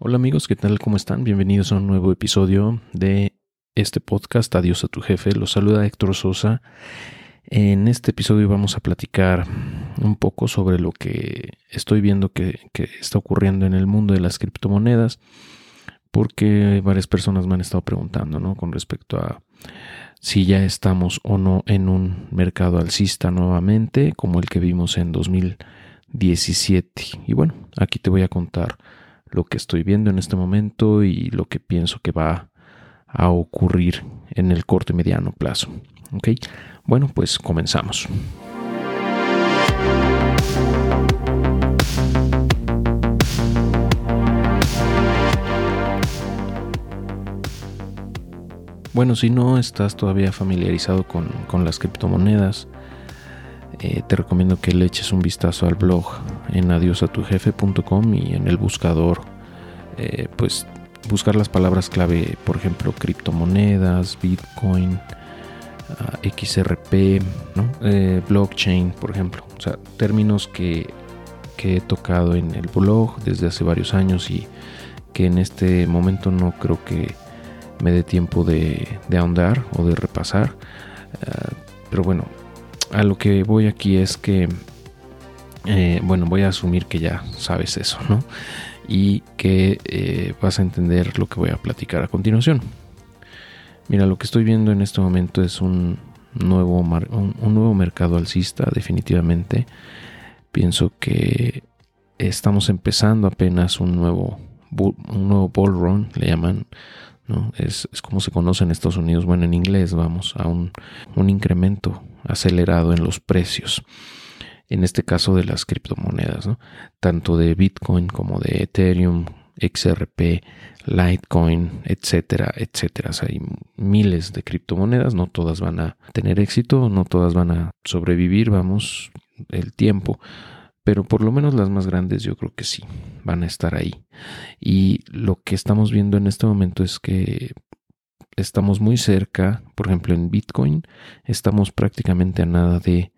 Hola amigos, ¿qué tal? ¿Cómo están? Bienvenidos a un nuevo episodio de este podcast Adiós a tu jefe. Los saluda Héctor Sosa. En este episodio vamos a platicar un poco sobre lo que estoy viendo que, está ocurriendo en el mundo de las criptomonedas, porque varias personas me han estado preguntando, ¿no? Con respecto a si ya estamos o no en un mercado alcista nuevamente, como el que vimos en 2017. Y bueno, aquí te voy a contar lo que estoy viendo en este momento y lo que pienso que va a ocurrir en el corto y mediano plazo. ¿Ok? Bueno, pues comenzamos. Bueno, si no estás todavía familiarizado con, con las criptomonedas, eh, te recomiendo que le eches un vistazo al blog en adiosatujefe.com y en el buscador, eh, pues buscar las palabras clave, por ejemplo, criptomonedas, Bitcoin, ah, XRP, eh, blockchain, por ejemplo. O sea, términos que, he tocado en el blog desde hace varios años y que en este momento no creo que me dé tiempo de, ahondar o de repasar. Ah, pero bueno, a lo que voy aquí es que, eh, bueno, voy a asumir que ya sabes eso, ¿no? Y que eh, vas a entender lo que voy a platicar a continuación. Mira, lo que estoy viendo en este momento es un nuevo, un, nuevo mercado alcista, definitivamente. Pienso que estamos empezando apenas un nuevo, un nuevo ball run, le llaman, ¿no? Es, como se conoce en Estados Unidos, bueno, en inglés, vamos, a un, un incremento acelerado en los precios. En este caso de las criptomonedas, tanto de Bitcoin como de Ethereum, XRP, Litecoin, etcétera, etcétera. hay miles de criptomonedas, no todas van a tener éxito, no todas van a sobrevivir, vamos, el tiempo, pero por lo menos las más grandes yo creo que sí, van a estar ahí. Y lo que estamos viendo en este momento es que estamos muy cerca, por ejemplo en Bitcoin, estamos prácticamente a nada de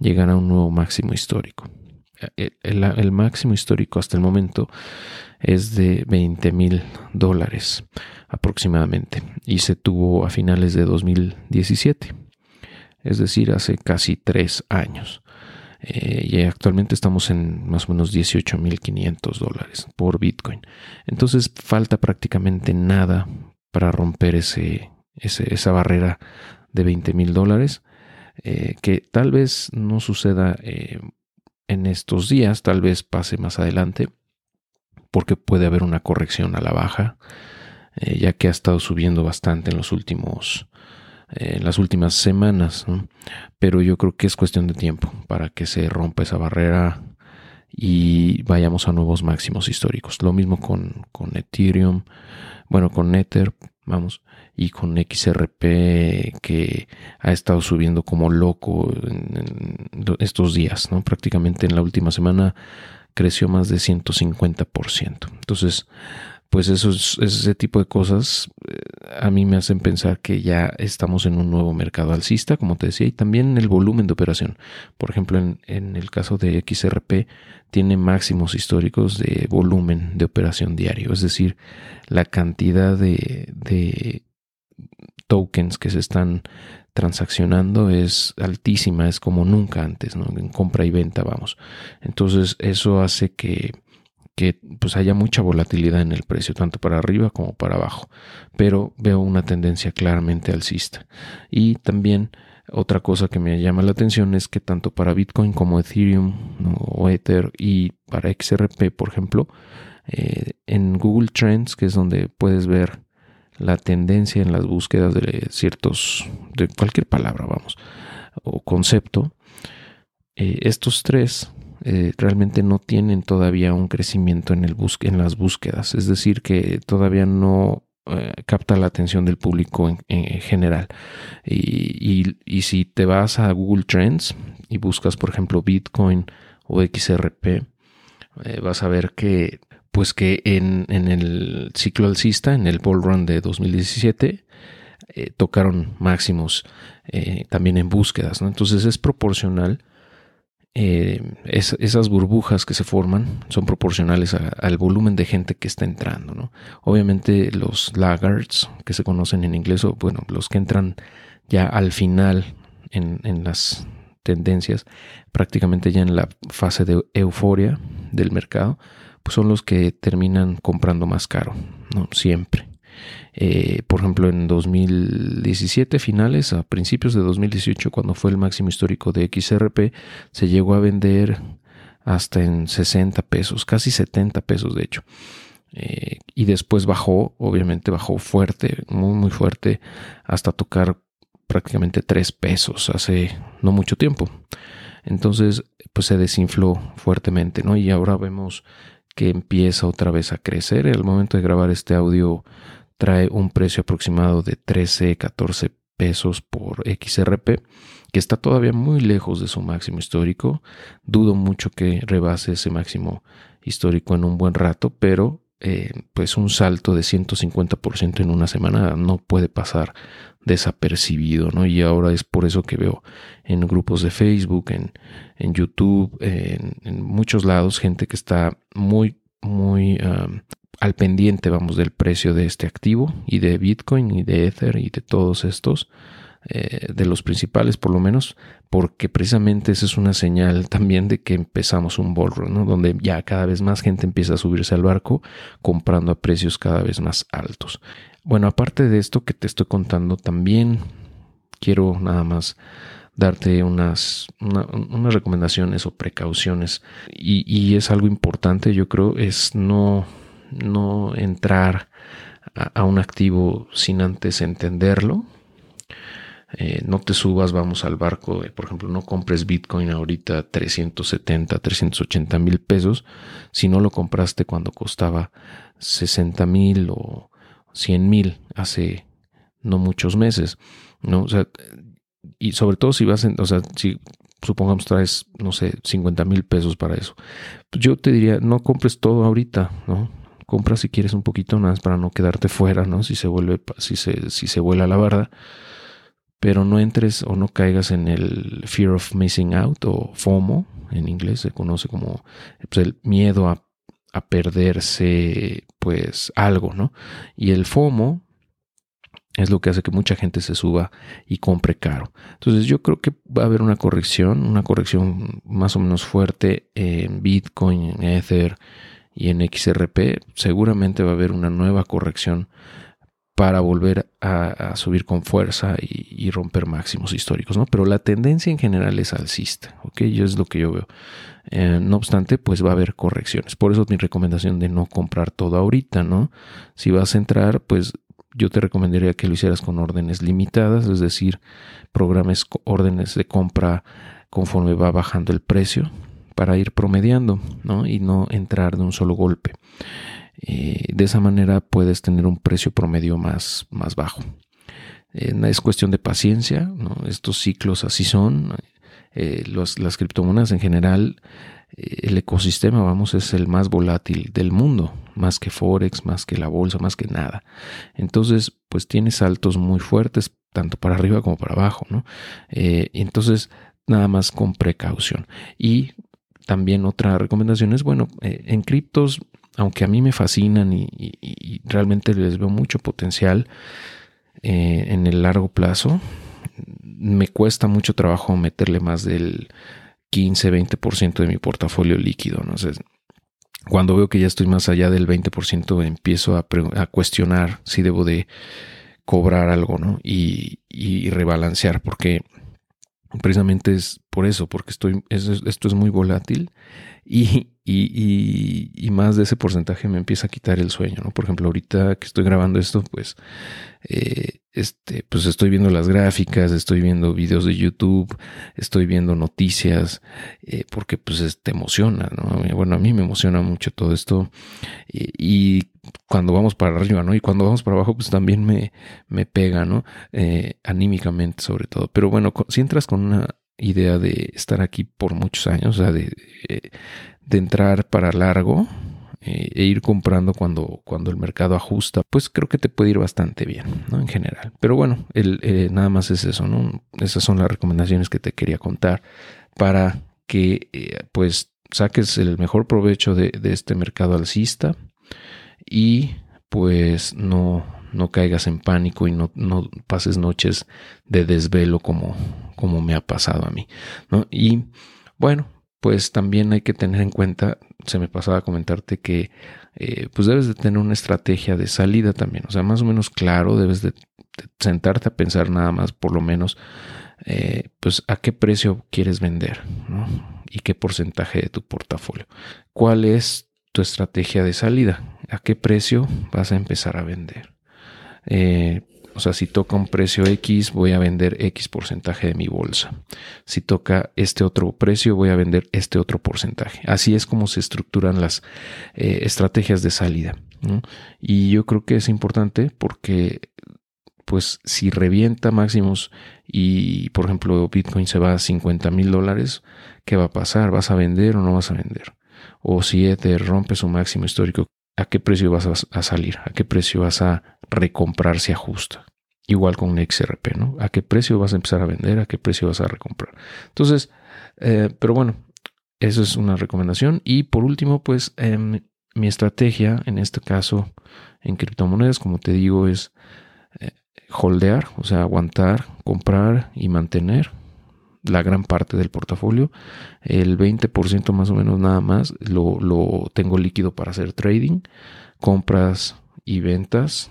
llegar a un nuevo máximo histórico. El, máximo histórico hasta el momento es de 20 mil dólares aproximadamente y se tuvo a finales de 2017, es decir, hace casi tres años. Eh, y actualmente estamos en más o menos 18.500 dólares por Bitcoin. Entonces falta prácticamente nada para romper ese, esa barrera de 20 mil dólares, eh, que tal vez no suceda eh, en estos días, tal vez pase más adelante, porque puede haber una corrección a la baja, eh, ya que ha estado subiendo bastante en los últimos en las últimas semanas, pero yo creo que es cuestión de tiempo para que se rompa esa barrera y vayamos a nuevos máximos históricos. Lo mismo con, con Ethereum, bueno, con Ether, vamos, y con XRP que ha estado subiendo como loco estos días, ¿no? Prácticamente en la última semana creció más de 150%. Entonces, pues ese tipo de cosas eh, a mí me hacen pensar que ya estamos en un nuevo mercado alcista, como te decía, y también el volumen de operación. Por ejemplo, en, en el caso de XRP, tiene máximos históricos de volumen de operación diario, es decir, la cantidad de, de tokens que se están transaccionando es altísima, es como nunca antes, ¿no? En compra y venta, vamos. Entonces, eso hace que que pues haya mucha volatilidad en el precio, tanto para arriba como para abajo, pero veo una tendencia claramente alcista. Y también otra cosa que me llama la atención es que tanto para Bitcoin como Ethereum o Ether y para XRP, por ejemplo, eh, en Google Trends, que es donde puedes ver la tendencia en las búsquedas de ciertos, de cualquier palabra, vamos, o concepto, eh, estos tres eh, realmente no tienen todavía un crecimiento en, el en las búsquedas. Es decir, que todavía no eh, capta la atención del público en, general. Y, si te vas a Google Trends y buscas, por ejemplo, Bitcoin o XRP, eh, vas a ver que pues que en, el ciclo alcista, en el Bull Run de 2017, tocaron máximos también en búsquedas. Entonces es proporcional eh, esas burbujas que se forman son proporcionales al volumen de gente que está entrando. ¿no? Obviamente los laggards, que se conocen en inglés, o bueno, los que entran ya al final en, en las tendencias, prácticamente ya en la fase de euforia del mercado, pues son los que terminan comprando más caro, ¿no? Siempre. Eh, por ejemplo, en 2017, finales, a principios de 2018, cuando fue el máximo histórico de XRP, se llegó a vender hasta en 60 pesos, casi 70 pesos de hecho. Eh, y después bajó, obviamente bajó fuerte, muy muy fuerte, hasta tocar prácticamente 3 pesos hace no mucho tiempo. Entonces, pues se desinfló fuertemente, ¿no? Y ahora vemos que empieza otra vez a crecer. El momento de grabar este audio trae un precio aproximado de 13, 14 pesos por XRP, que está todavía muy lejos de su máximo histórico. Dudo mucho que rebase ese máximo histórico en un buen rato, pero eh, pues un salto de 150% en una semana no puede pasar desapercibido, ¿no? Y ahora es por eso que veo en grupos de Facebook, en, en YouTube, en, muchos lados, gente que está muy, muy al pendiente, vamos, del precio de este activo y de Bitcoin y de Ether y de todos estos, eh, de los principales por lo menos, porque precisamente esa es una señal también de que empezamos un bull ¿no? Donde ya cada vez más gente empieza a subirse al barco comprando a precios cada vez más altos. Bueno, aparte de esto que te estoy contando, también quiero nada más darte unas, unas recomendaciones o precauciones y, y es algo importante, yo creo, es no no entrar a, un activo sin antes entenderlo. Eh, no te subas, vamos al barco, por ejemplo, no compres Bitcoin ahorita 370, 380 mil pesos si no lo compraste cuando costaba 60 mil o 100 mil hace no muchos meses, ¿no? O sea, y sobre todo si vas en, o sea, si supongamos traes, no sé, 50 mil pesos para eso, pues yo te diría, no compres todo ahorita, ¿no? Compra si quieres un poquito más para no quedarte fuera, ¿no? Si se vuelve, si se, si se vuela la barda. Pero no entres o no caigas en el fear of missing out o FOMO, en inglés se conoce como pues, el miedo a, a perderse pues algo, ¿no? Y el FOMO es lo que hace que mucha gente se suba y compre caro. Entonces yo creo que va a haber una corrección, una corrección más o menos fuerte en Bitcoin, en Ether, y en XRP seguramente va a haber una nueva corrección para volver a, subir con fuerza y, romper máximos históricos, ¿no? Pero la tendencia en general es alcista, ¿ok? Yo es lo que yo veo. Eh, no obstante, pues va a haber correcciones. Por eso mi recomendación de no comprar todo ahorita, ¿no? Si vas a entrar, pues yo te recomendaría que lo hicieras con órdenes limitadas, es decir, programes órdenes de compra conforme va bajando el precio para ir promediando ¿no? y no entrar de un solo golpe. Eh, de esa manera puedes tener un precio promedio más, más bajo. Eh, es cuestión de paciencia, estos ciclos así son. Eh, las criptomonedas en general, el ecosistema, vamos, es el más volátil del mundo, más que Forex, más que la bolsa, más que nada. Entonces, pues tiene saltos muy fuertes, tanto para arriba como para abajo, ¿no? entonces, nada más con precaución. Y también otra recomendación es, bueno, eh, en criptos, aunque a mí me fascinan y, realmente les veo mucho potencial eh, en el largo plazo, me cuesta mucho trabajo meterle más del 15-20% de mi portafolio líquido. ¿no? cuando veo que ya estoy más allá del 20%, empiezo a, cuestionar si debo de cobrar algo ¿no? y rebalancear, porque precisamente es por eso, porque estoy, esto es muy volátil y, y, más de ese porcentaje me empieza a quitar el sueño, ¿no? Por ejemplo, ahorita que estoy grabando esto, pues, eh, este, pues estoy viendo las gráficas, estoy viendo videos de YouTube, estoy viendo noticias, eh, porque pues te emociona, ¿no? Bueno, a mí me emociona mucho todo esto y, cuando vamos para arriba, ¿no? Y cuando vamos para abajo, pues también me, me pega, ¿no? Eh, anímicamente sobre todo. Pero bueno, si entras con una idea de estar aquí por muchos años, o sea, de, eh, de entrar para largo eh, e ir comprando cuando, cuando el mercado ajusta, pues creo que te puede ir bastante bien, ¿no? En general. Pero bueno, nada más es eso, ¿no? Esas son las recomendaciones que te quería contar para que pues saques el mejor provecho de, este mercado alcista y pues no, no caigas en pánico y no, no, pases noches de desvelo como, como me ha pasado a mí. ¿no? Y bueno, pues también hay que tener en cuenta, se me pasaba a comentarte que eh, pues debes de tener una estrategia de salida también, o sea, más o menos claro, debes de, sentarte a pensar nada más, por lo menos, eh, pues a qué precio quieres vender ¿no? y qué porcentaje de tu portafolio. ¿Cuál es tu estrategia de salida? ¿A qué precio vas a empezar a vender? Eh, o sea, si toca un precio X, voy a vender X porcentaje de mi bolsa. Si toca este otro precio, voy a vender este otro porcentaje. Así es como se estructuran las eh, estrategias de salida. Y yo creo que es importante porque, pues, si revienta máximos y, por ejemplo, Bitcoin se va a 50 mil dólares, ¿qué va a pasar? ¿Vas a vender o no vas a vender? O si Ether rompe su máximo histórico, a qué precio vas a, salir, a qué precio vas a recomprar si ajusta. Igual con XRP, ¿no? ¿A qué precio vas a empezar a vender? ¿A qué precio vas a recomprar? Entonces, eh, pero bueno, eso es una recomendación. Y por último, pues em, mi estrategia, en este caso, en criptomonedas, como te digo, es eh, holdear, o sea, aguantar, comprar y mantener la gran parte del portafolio. El 20% más o menos nada más lo, tengo líquido para hacer trading, compras y ventas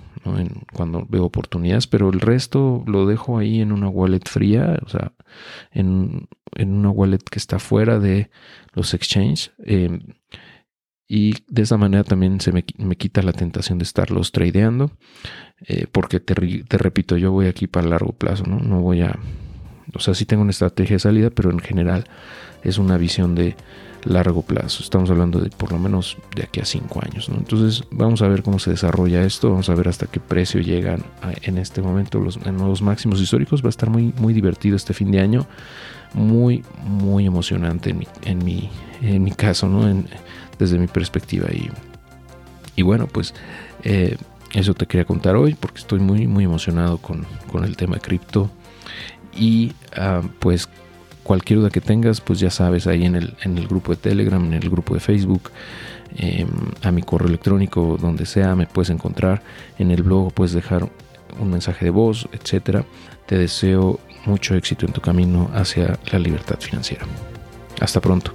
cuando veo oportunidades, pero el resto lo dejo ahí en una wallet fría, o sea, en, una wallet que está fuera de los exchanges. Em, y de esa manera también se me, quita la tentación de estarlos tradeando, eh, porque te, te repito, yo voy aquí para largo plazo, ¿no? No voy a o sea, sí tengo una estrategia de salida, pero en general es una visión de largo plazo. Estamos hablando de por lo menos de aquí a cinco años. ¿no? Entonces vamos a ver cómo se desarrolla esto, vamos a ver hasta qué precio llegan en este momento los, los máximos históricos. Va a estar muy, muy divertido este fin de año, muy, muy emocionante en mi, en mi, en mi caso, ¿no? desde mi perspectiva. Y, y bueno, pues eh, eso te quería contar hoy porque estoy muy, muy emocionado con, con el tema cripto y ah, pues cualquier duda que tengas, pues ya sabes, ahí en el, en el grupo de Telegram, en el grupo de Facebook, em, a mi correo electrónico, donde sea, me puedes encontrar. En el blog puedes dejar un mensaje de voz, etcétera. Te deseo mucho éxito en tu camino hacia la libertad financiera. Hasta pronto.